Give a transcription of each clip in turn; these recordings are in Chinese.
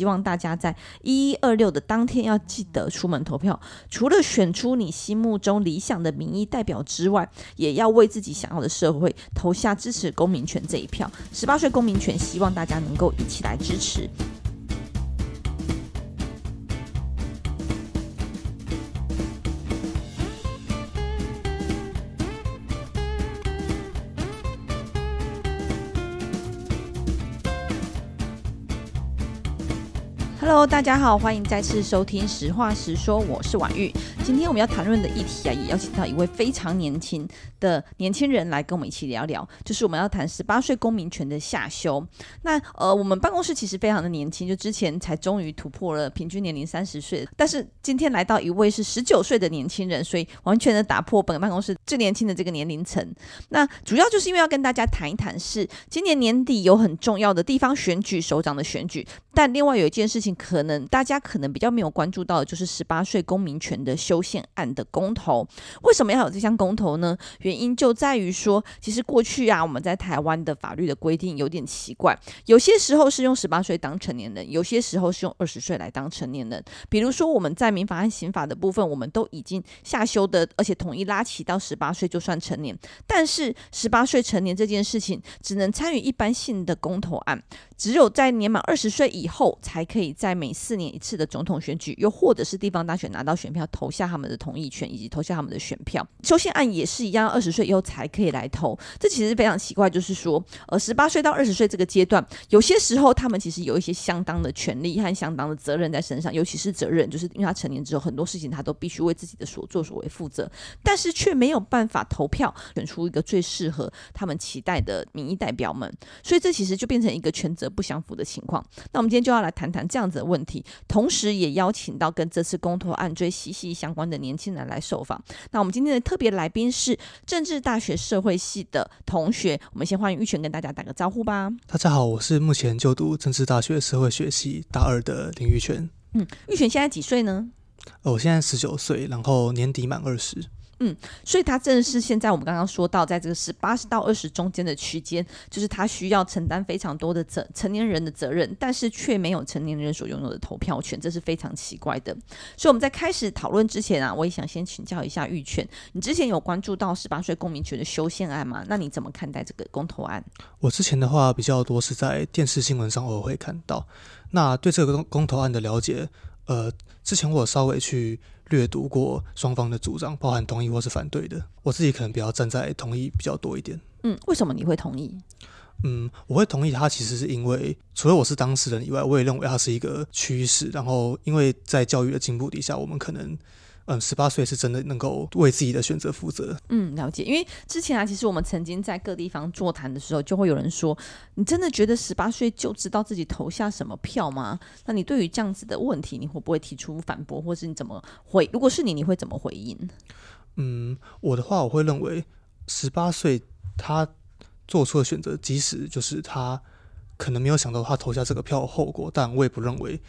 希望大家在一一二六的当天要记得出门投票，除了选出你心目中理想的民意代表之外，也要为自己想要的社会投下支持公民权这一票。十八岁公民权，希望大家能够一起来支持。大家好，欢迎再次收听《实话实说》，我是婉玉。今天我们要谈论的议题啊，也邀请到一位非常年轻的年轻人来跟我们一起聊聊，就是我们要谈十八岁公民权的下修。那呃，我们办公室其实非常的年轻，就之前才终于突破了平均年龄三十岁，但是今天来到一位是十九岁的年轻人，所以完全的打破本办公室最年轻的这个年龄层。那主要就是因为要跟大家谈一谈，是今年年底有很重要的地方选举首长的选举，但另外有一件事情。可能大家可能比较没有关注到的就是十八岁公民权的修宪案的公投。为什么要有这项公投呢？原因就在于说，其实过去啊，我们在台湾的法律的规定有点奇怪，有些时候是用十八岁当成年人，有些时候是用二十岁来当成年人。比如说，我们在民法和刑法的部分，我们都已经下修的，而且统一拉起到十八岁就算成年。但是十八岁成年这件事情，只能参与一般性的公投案，只有在年满二十岁以后才可以。在每四年一次的总统选举，又或者是地方大选拿到选票，投下他们的同意权，以及投下他们的选票。修宪案也是一样，二十岁以后才可以来投。这其实非常奇怪，就是说，呃，十八岁到二十岁这个阶段，有些时候他们其实有一些相当的权利和相当的责任在身上，尤其是责任，就是因为他成年之后，很多事情他都必须为自己的所作所为负责，但是却没有办法投票选出一个最适合他们期待的民意代表们，所以这其实就变成一个权责不相符的情况。那我们今天就要来谈谈这样子的问题，同时也邀请到跟这次公投案最息息相关的年轻人来受访。那我们今天的特别来宾是政治大学社会系的同学，我们先欢迎玉泉跟大家打个招呼吧。大家好，我是目前就读政治大学社会学系大二的林玉泉。嗯，玉泉现在几岁呢？哦，我现在十九岁，然后年底满二十。嗯，所以他正是现在我们刚刚说到，在这个十八到二十中间的区间，就是他需要承担非常多的责成年人的责任，但是却没有成年人所拥有的投票权，这是非常奇怪的。所以我们在开始讨论之前啊，我也想先请教一下玉泉，你之前有关注到十八岁公民权的修宪案吗？那你怎么看待这个公投案？我之前的话比较多是在电视新闻上偶尔会看到，那对这个公公投案的了解，呃，之前我稍微去。略读过双方的主张，包含同意或是反对的。我自己可能比较站在同意比较多一点。嗯，为什么你会同意？嗯，我会同意他，其实是因为除了我是当事人以外，我也认为它是一个趋势。然后，因为在教育的进步底下，我们可能。嗯，十八岁是真的能够为自己的选择负责。嗯，了解。因为之前啊，其实我们曾经在各地方座谈的时候，就会有人说：“你真的觉得十八岁就知道自己投下什么票吗？”那你对于这样子的问题，你会不会提出反驳，或是你怎么回？如果是你，你会怎么回应？嗯，我的话，我会认为十八岁他做出的选择，即使就是他可能没有想到他投下这个票的后果，但我也不认为，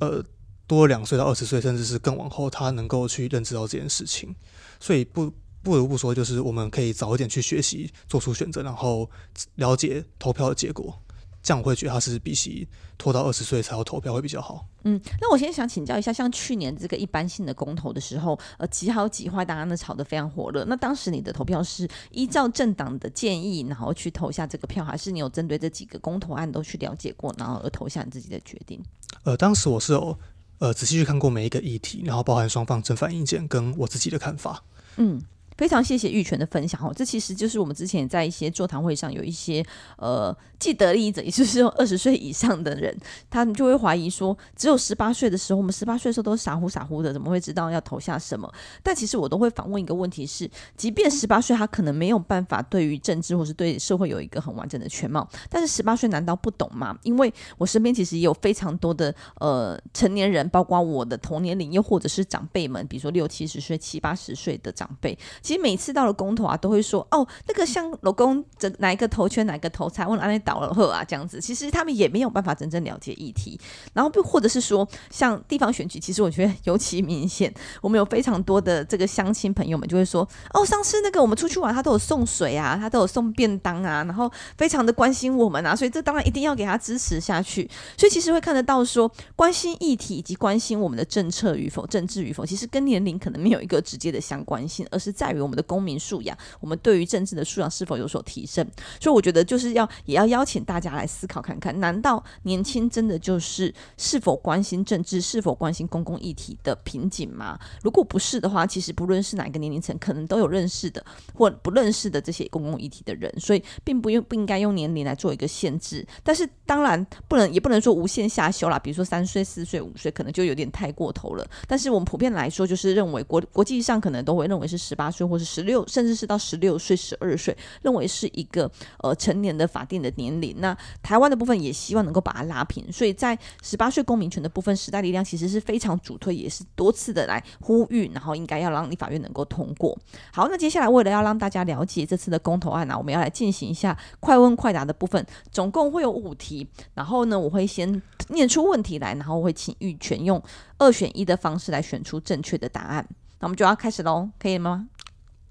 呃。多两岁到二十岁，甚至是更往后，他能够去认知到这件事情，所以不不得不说，就是我们可以早一点去学习，做出选择，然后了解投票的结果。这样我会觉得他是比起拖到二十岁才要投票会比较好。嗯，那我先想请教一下，像去年这个一般性的公投的时候，呃，几好几坏，大家呢吵得非常火热。那当时你的投票是依照政党的建议，然后去投下这个票，还是你有针对这几个公投案都去了解过，然后而投下你自己的决定？呃，当时我是有。呃，仔细去看过每一个议题，然后包含双方正反意见跟我自己的看法。嗯。非常谢谢玉泉的分享哦，这其实就是我们之前在一些座谈会上有一些呃既得利益者，也就是二十岁以上的人，他们就会怀疑说，只有十八岁的时候，我们十八岁的时候都傻乎傻乎的，怎么会知道要投下什么？但其实我都会反问一个问题是，即便十八岁他可能没有办法对于政治或是对社会有一个很完整的全貌，但是十八岁难道不懂吗？因为我身边其实也有非常多的呃成年人，包括我的同年龄，又或者是长辈们，比如说六七十岁、七八十岁的长辈。其实每次到了公投啊，都会说哦，那个像老公这哪一个投圈，哪一个投菜，问安内倒了后啊这样子。其实他们也没有办法真正了解议题，然后不或者是说像地方选举，其实我觉得尤其明显，我们有非常多的这个乡亲朋友们就会说哦，上次那个我们出去玩，他都有送水啊，他都有送便当啊，然后非常的关心我们啊，所以这当然一定要给他支持下去。所以其实会看得到说，关心议题以及关心我们的政策与否、政治与否，其实跟年龄可能没有一个直接的相关性，而是在我们的公民素养，我们对于政治的素养是否有所提升。所以我觉得就是要也要邀请大家来思考看看，难道年轻真的就是是否关心政治、是否关心公共议题的瓶颈吗？如果不是的话，其实不论是哪个年龄层，可能都有认识的或不认识的这些公共议题的人，所以并不用不应该用年龄来做一个限制。但是当然不能也不能说无限下修啦，比如说三岁、四岁、五岁，可能就有点太过头了。但是我们普遍来说，就是认为国国际上可能都会认为是十八岁或是十六，甚至是到十六岁、十二岁，认为是一个呃成年的法定的年龄。那台湾的部分也希望能够把它拉平，所以在十八岁公民权的部分，时代力量其实是非常主推，也是多次的来呼吁，然后应该要让立法院能够通过。好，那接下来为了要让大家了解这次的公投案呢、我们要来进行一下快问快答的部分，总共会有五题，然后呢，我会先念出问题来，然后我会请玉泉用二选一的方式来选出正确的答案。那我们就要开始喽，可以吗？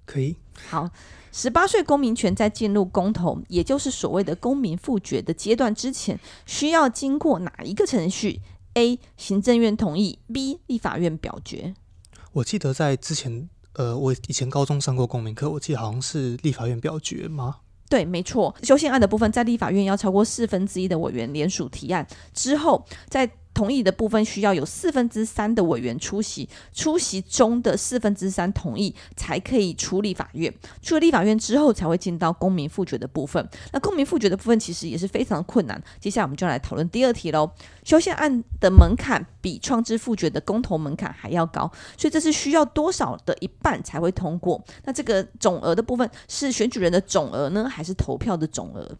可以。好，十八岁公民权在进入公投，也就是所谓的公民复决的阶段之前，需要经过哪一个程序？A. 行政院同意，B. 立法院表决。我记得在之前，呃，我以前高中上过公民课，我记得好像是立法院表决吗？对，没错。修宪案的部分，在立法院要超过四分之一的委员联署提案之后，在同意的部分需要有四分之三的委员出席，出席中的四分之三同意才可以出立法院，出了立法院之后才会进到公民复决的部分。那公民复决的部分其实也是非常困难。接下来我们就来讨论第二题喽。修宪案的门槛比创制复决的公投门槛还要高，所以这是需要多少的一半才会通过？那这个总额的部分是选举人的总额呢，还是投票的总额？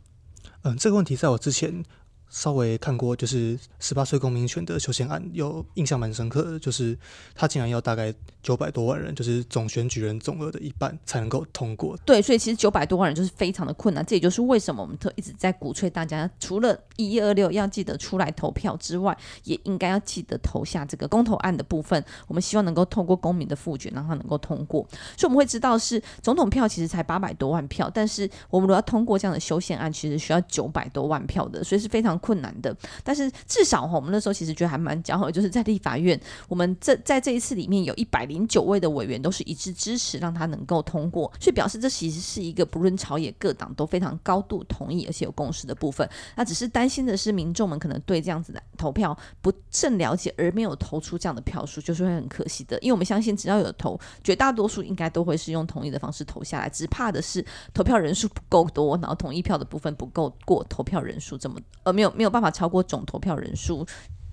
嗯，这个问题在我之前。稍微看过，就是十八岁公民权的修宪案，有印象蛮深刻的，就是他竟然要大概九百多万人，就是总选举人总额的一半才能够通过。对，所以其实九百多万人就是非常的困难，这也就是为什么我们特一直在鼓吹大家，除了一一二六要记得出来投票之外，也应该要记得投下这个公投案的部分。我们希望能够透过公民的复决，让它能够通过。所以我们会知道是总统票其实才八百多万票，但是我们如果要通过这样的修宪案，其实需要九百多万票的，所以是非常。困难的，但是至少哈，我们那时候其实觉得还蛮骄傲，就是在立法院，我们这在这一次里面有一百零九位的委员都是一致支持，让他能够通过，所以表示这其实是一个不论朝野各党都非常高度同意而且有共识的部分。那只是担心的是，民众们可能对这样子的投票不甚了解，而没有投出这样的票数，就是会很可惜的。因为我们相信，只要有投，绝大多数应该都会是用同意的方式投下来，只怕的是投票人数不够多，然后同意票的部分不够过投票人数这么，而没有。没有办法超过总投票人数、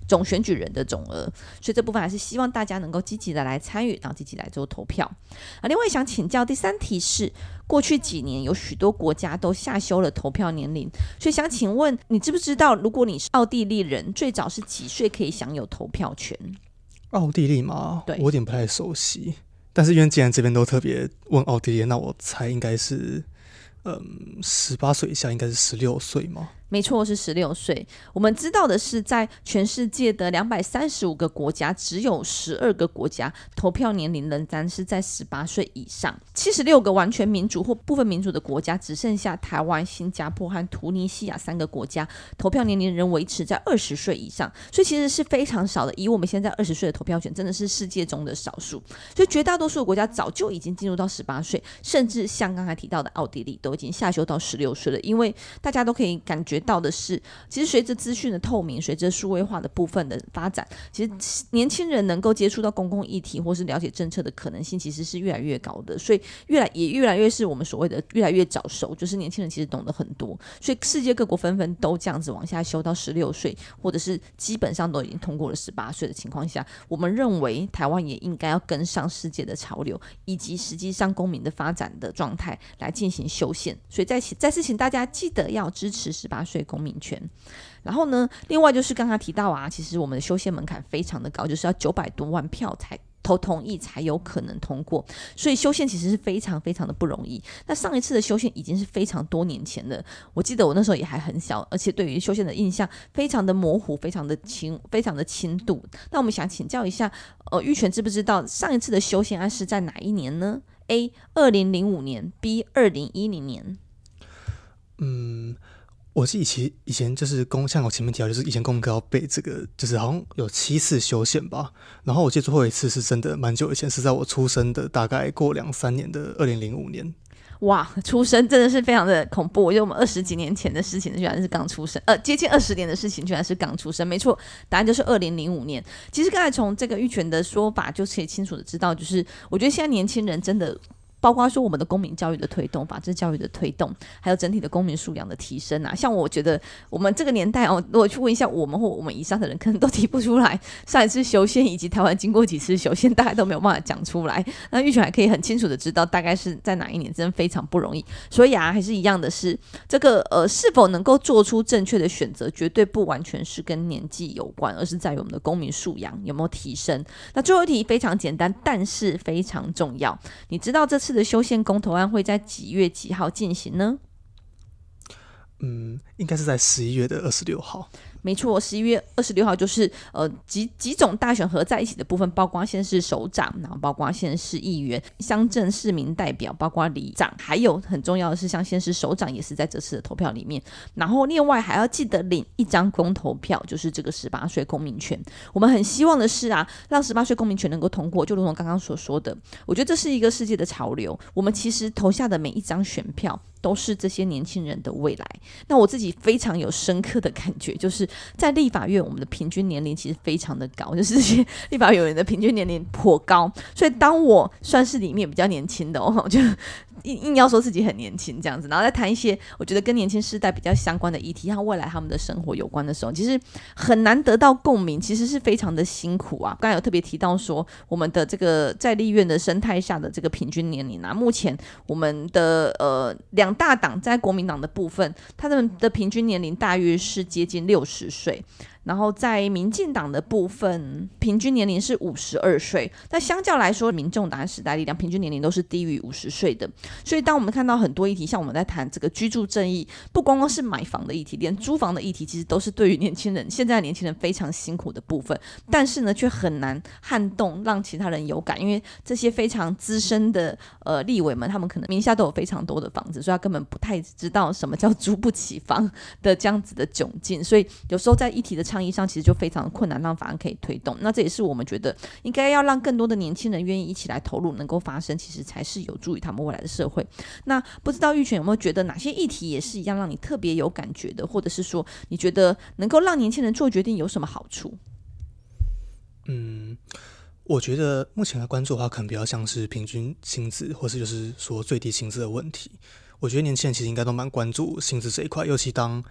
总选举人的总额，所以这部分还是希望大家能够积极的来参与，然后积极来做投票。啊，另外想请教第三题是，过去几年有许多国家都下修了投票年龄，所以想请问你知不知道，如果你是奥地利人，最早是几岁可以享有投票权？奥地利吗？对，我有点不太熟悉。但是因为既然这边都特别问奥地利，那我猜应该是，嗯，十八岁以下应该是十六岁吗？没错，是十六岁。我们知道的是，在全世界的两百三十五个国家，只有十二个国家投票年龄仍然是在十八岁以上。七十六个完全民主或部分民主的国家，只剩下台湾、新加坡和突尼西亚三个国家投票年龄仍维持在二十岁以上。所以其实是非常少的。以我们现在二十岁的投票权，真的是世界中的少数。所以绝大多数的国家早就已经进入到十八岁，甚至像刚才提到的奥地利，都已经下修到十六岁了。因为大家都可以感觉。到的是，其实随着资讯的透明，随着数位化的部分的发展，其实年轻人能够接触到公共议题或是了解政策的可能性，其实是越来越高的。所以，越来也越来越是我们所谓的越来越早熟，就是年轻人其实懂得很多。所以，世界各国纷纷都这样子往下修到十六岁，或者是基本上都已经通过了十八岁的情况下，我们认为台湾也应该要跟上世界的潮流，以及实际上公民的发展的状态来进行修宪。所以，再次再次请大家记得要支持十八岁。对公民权，然后呢，另外就是刚刚提到啊，其实我们的修宪门槛非常的高，就是要九百多万票才投同意才有可能通过。所以修宪其实是非常非常的不容易。那上一次的修宪已经是非常多年前了，我记得我那时候也还很小，而且对于修宪的印象非常的模糊，非常的轻，非常的轻度。那我们想请教一下，呃，玉泉知不知道上一次的修宪案是在哪一年呢？A. 二零零五年，B. 二零一零年。嗯。我是以前以前就是公，像我前面提到，就是以前公哥要背这个，就是好像有七次修宪吧。然后我记得最后一次是真的蛮久以前，是在我出生的大概过两三年的二零零五年。哇，出生真的是非常的恐怖！我觉得我们二十几年前的事情，居然是刚出生，呃，接近二十年的事情，居然是刚出生。没错，答案就是二零零五年。其实刚才从这个玉泉的说法，就可以清楚的知道，就是我觉得现在年轻人真的。包括说我们的公民教育的推动、法治教育的推动，还有整体的公民素养的提升啊，像我觉得我们这个年代哦，如果去问一下我们或我们以上的人，可能都提不出来上一次修宪以及台湾经过几次修宪，大概都没有办法讲出来。那玉泉还可以很清楚的知道大概是在哪一年，真的非常不容易。所以啊，还是一样的是这个呃，是否能够做出正确的选择，绝对不完全是跟年纪有关，而是在于我们的公民素养有没有提升。那最后一题非常简单，但是非常重要，你知道这次的修宪公投案会在几月几号进行呢？嗯，应该是在十一月的二十六号。没错，十一月二十六号就是呃几几种大选合在一起的部分，包括县市首长，然后包括县市议员、乡镇市民代表，包括里长，还有很重要的是，像县市首长也是在这次的投票里面。然后另外还要记得领一张公投票，就是这个十八岁公民权。我们很希望的是啊，让十八岁公民权能够通过，就如同刚刚所说的，我觉得这是一个世界的潮流。我们其实投下的每一张选票，都是这些年轻人的未来。那我自己非常有深刻的感觉，就是。在立法院，我们的平均年龄其实非常的高，就是立法委员的平均年龄颇高，所以当我算是里面比较年轻的哦，就。硬硬要说自己很年轻这样子，然后再谈一些我觉得跟年轻世代比较相关的议题，和未来他们的生活有关的时候，其实很难得到共鸣，其实是非常的辛苦啊。刚才有特别提到说，我们的这个在立院的生态下的这个平均年龄啊，目前我们的呃两大党在国民党的部分，他们的平均年龄大约是接近六十岁。然后在民进党的部分，平均年龄是五十二岁。那相较来说，民众党时代力量平均年龄都是低于五十岁的。所以，当我们看到很多议题，像我们在谈这个居住正义，不光光是买房的议题，连租房的议题，其实都是对于年轻人现在年轻人非常辛苦的部分。但是呢，却很难撼动让其他人有感，因为这些非常资深的呃立委们，他们可能名下都有非常多的房子，所以他根本不太知道什么叫租不起房的这样子的窘境。所以有时候在议题的。倡议上其实就非常困难，让法案可以推动。那这也是我们觉得应该要让更多的年轻人愿意一起来投入，能够发生，其实才是有助于他们未来的社会。那不知道玉泉有没有觉得哪些议题也是一样让你特别有感觉的，或者是说你觉得能够让年轻人做决定有什么好处？嗯，我觉得目前来关注的话，可能比较像是平均薪资，或是就是说最低薪资的问题。我觉得年轻人其实应该都蛮关注薪资这一块，尤其当。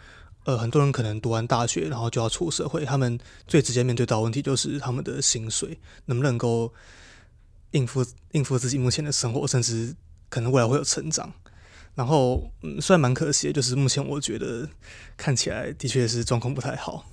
呃，很多人可能读完大学，然后就要出社会，他们最直接面对到问题就是他们的薪水能不能够应付应付自己目前的生活，甚至可能未来会有成长。然后，嗯，虽然蛮可惜，就是目前我觉得看起来的确是状况不太好。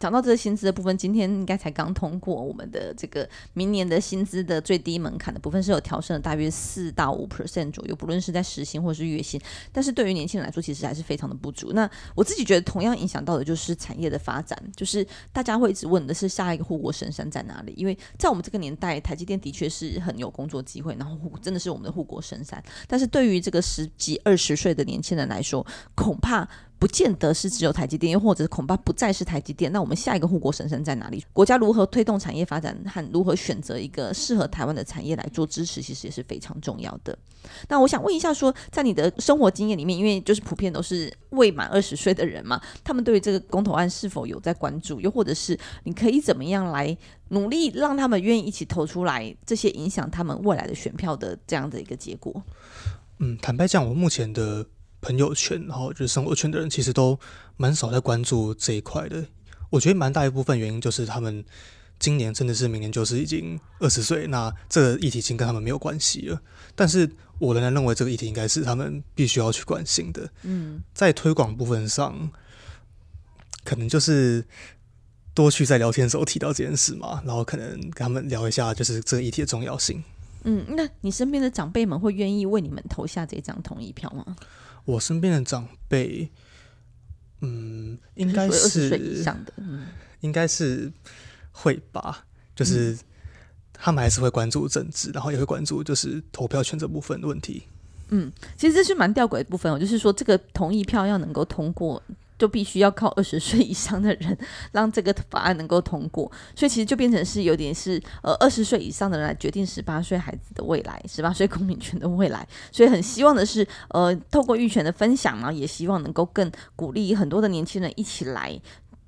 讲到这个薪资的部分，今天应该才刚通过我们的这个明年的薪资的最低门槛的部分是有调升了大约四到五 percent 左右，不论是在时薪或是月薪，但是对于年轻人来说，其实还是非常的不足。那我自己觉得，同样影响到的就是产业的发展，就是大家会一直问的是下一个护国神山在哪里？因为在我们这个年代，台积电的确是很有工作机会，然后真的是我们的护国神山。但是对于这个十几二十岁的年轻人来说，恐怕。不见得是只有台积电，又或者恐怕不再是台积电。那我们下一个护国神山在哪里？国家如何推动产业发展和如何选择一个适合台湾的产业来做支持，其实也是非常重要的。那我想问一下说，说在你的生活经验里面，因为就是普遍都是未满二十岁的人嘛，他们对于这个公投案是否有在关注？又或者是你可以怎么样来努力让他们愿意一起投出来？这些影响他们未来的选票的这样的一个结果？嗯，坦白讲，我目前的。朋友圈，然后就是生活圈的人，其实都蛮少在关注这一块的。我觉得蛮大一部分原因就是他们今年甚至是明年就是已经二十岁，那这个议题已经跟他们没有关系了。但是我仍然认为这个议题应该是他们必须要去关心的。嗯，在推广部分上，可能就是多去在聊天的时候提到这件事嘛，然后可能跟他们聊一下，就是这个议题的重要性。嗯，那你身边的长辈们会愿意为你们投下这张同意票吗？我身边的长辈，嗯，应该是二十岁以上的，嗯，应该是会吧，就是他们还是会关注政治，然后也会关注就是投票权这部分的问题。嗯，其实这是蛮吊诡的部分，就是说这个同意票要能够通过。就必须要靠二十岁以上的人让这个法案能够通过，所以其实就变成是有点是呃二十岁以上的人来决定十八岁孩子的未来，十八岁公民权的未来。所以很希望的是，呃，透过育权的分享呢，也希望能够更鼓励很多的年轻人一起来。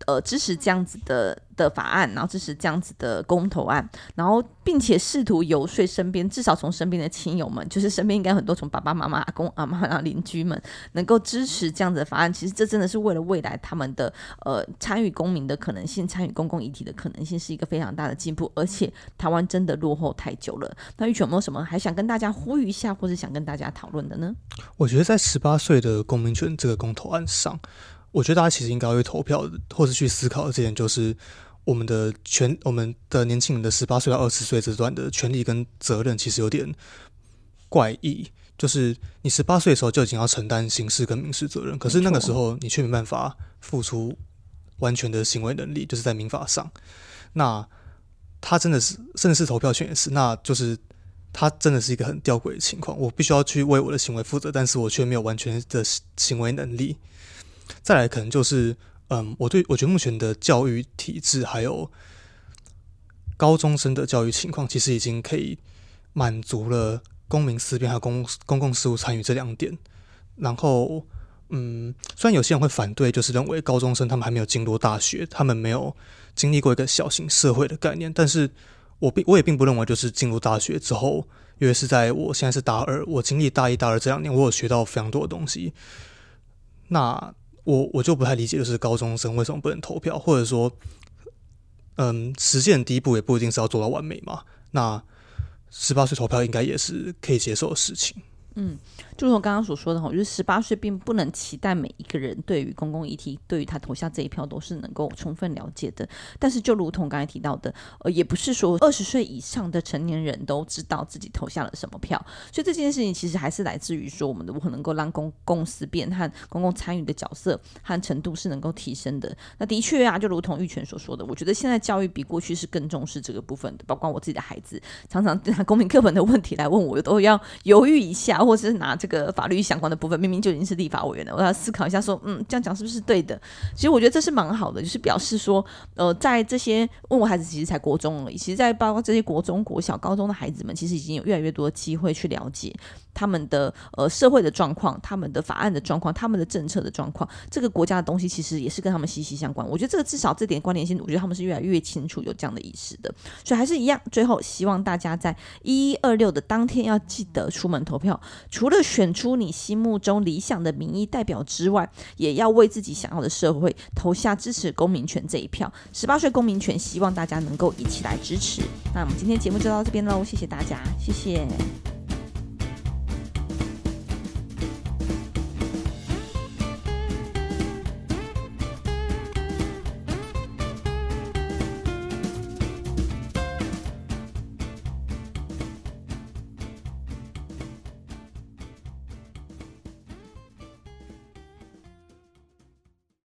呃，支持这样子的的法案，然后支持这样子的公投案，然后并且试图游说身边，至少从身边的亲友们，就是身边应该很多从爸爸妈妈、阿公阿妈、然后邻居们，能够支持这样子的法案。其实这真的是为了未来他们的呃参与公民的可能性，参与公共议题的可能性是一个非常大的进步。而且台湾真的落后太久了。那玉泉有没有什么还想跟大家呼吁一下，或者想跟大家讨论的呢？我觉得在十八岁的公民权这个公投案上。我觉得大家其实应该会投票，或是去思考的这点，就是我们的权，我们的年轻人的十八岁到二十岁这段的权利跟责任，其实有点怪异。就是你十八岁的时候就已经要承担刑事跟民事责任，可是那个时候你却没办法付出完全的行为能力，就是在民法上。那他真的是，甚至是投票权也是，那就是他真的是一个很吊诡的情况。我必须要去为我的行为负责，但是我却没有完全的行为能力。再来可能就是，嗯，我对我觉得目前的教育体制还有高中生的教育情况，其实已经可以满足了公民思辨和公公共事务参与这两点。然后，嗯，虽然有些人会反对，就是认为高中生他们还没有进入大学，他们没有经历过一个小型社会的概念，但是我并我也并不认为，就是进入大学之后，因为是在我现在是大二，我经历大一大二这两年，我有学到非常多的东西。那我我就不太理解，就是高中生为什么不能投票，或者说，嗯，实践第一步也不一定是要做到完美嘛。那十八岁投票应该也是可以接受的事情。嗯，就如我刚刚所说的哈，就是十八岁并不能期待每一个人对于公共议题，对于他投下这一票都是能够充分了解的。但是就如同刚才提到的，呃，也不是说二十岁以上的成年人都知道自己投下了什么票。所以这件事情其实还是来自于说，我们如何能够让公公司变和公共参与的角色和程度是能够提升的。那的确啊，就如同玉泉所说的，我觉得现在教育比过去是更重视这个部分的。包括我自己的孩子，常常拿公民课本的问题来问我，我都要犹豫一下。或者是拿这个法律相关的部分，明明就已经是立法委员了，我要思考一下，说，嗯，这样讲是不是对的？其实我觉得这是蛮好的，就是表示说，呃，在这些问我孩子其实才国中而已，其实在包括这些国中、国小、高中的孩子们，其实已经有越来越多的机会去了解他们的呃社会的状况、他们的法案的状况、他们的政策的状况，这个国家的东西其实也是跟他们息息相关。我觉得这个至少这点关联性，我觉得他们是越来越清楚有这样的意识的。所以还是一样，最后希望大家在一一二六的当天要记得出门投票。除了选出你心目中理想的民意代表之外，也要为自己想要的社会投下支持公民权这一票。十八岁公民权，希望大家能够一起来支持。那我们今天节目就到这边喽，谢谢大家，谢谢。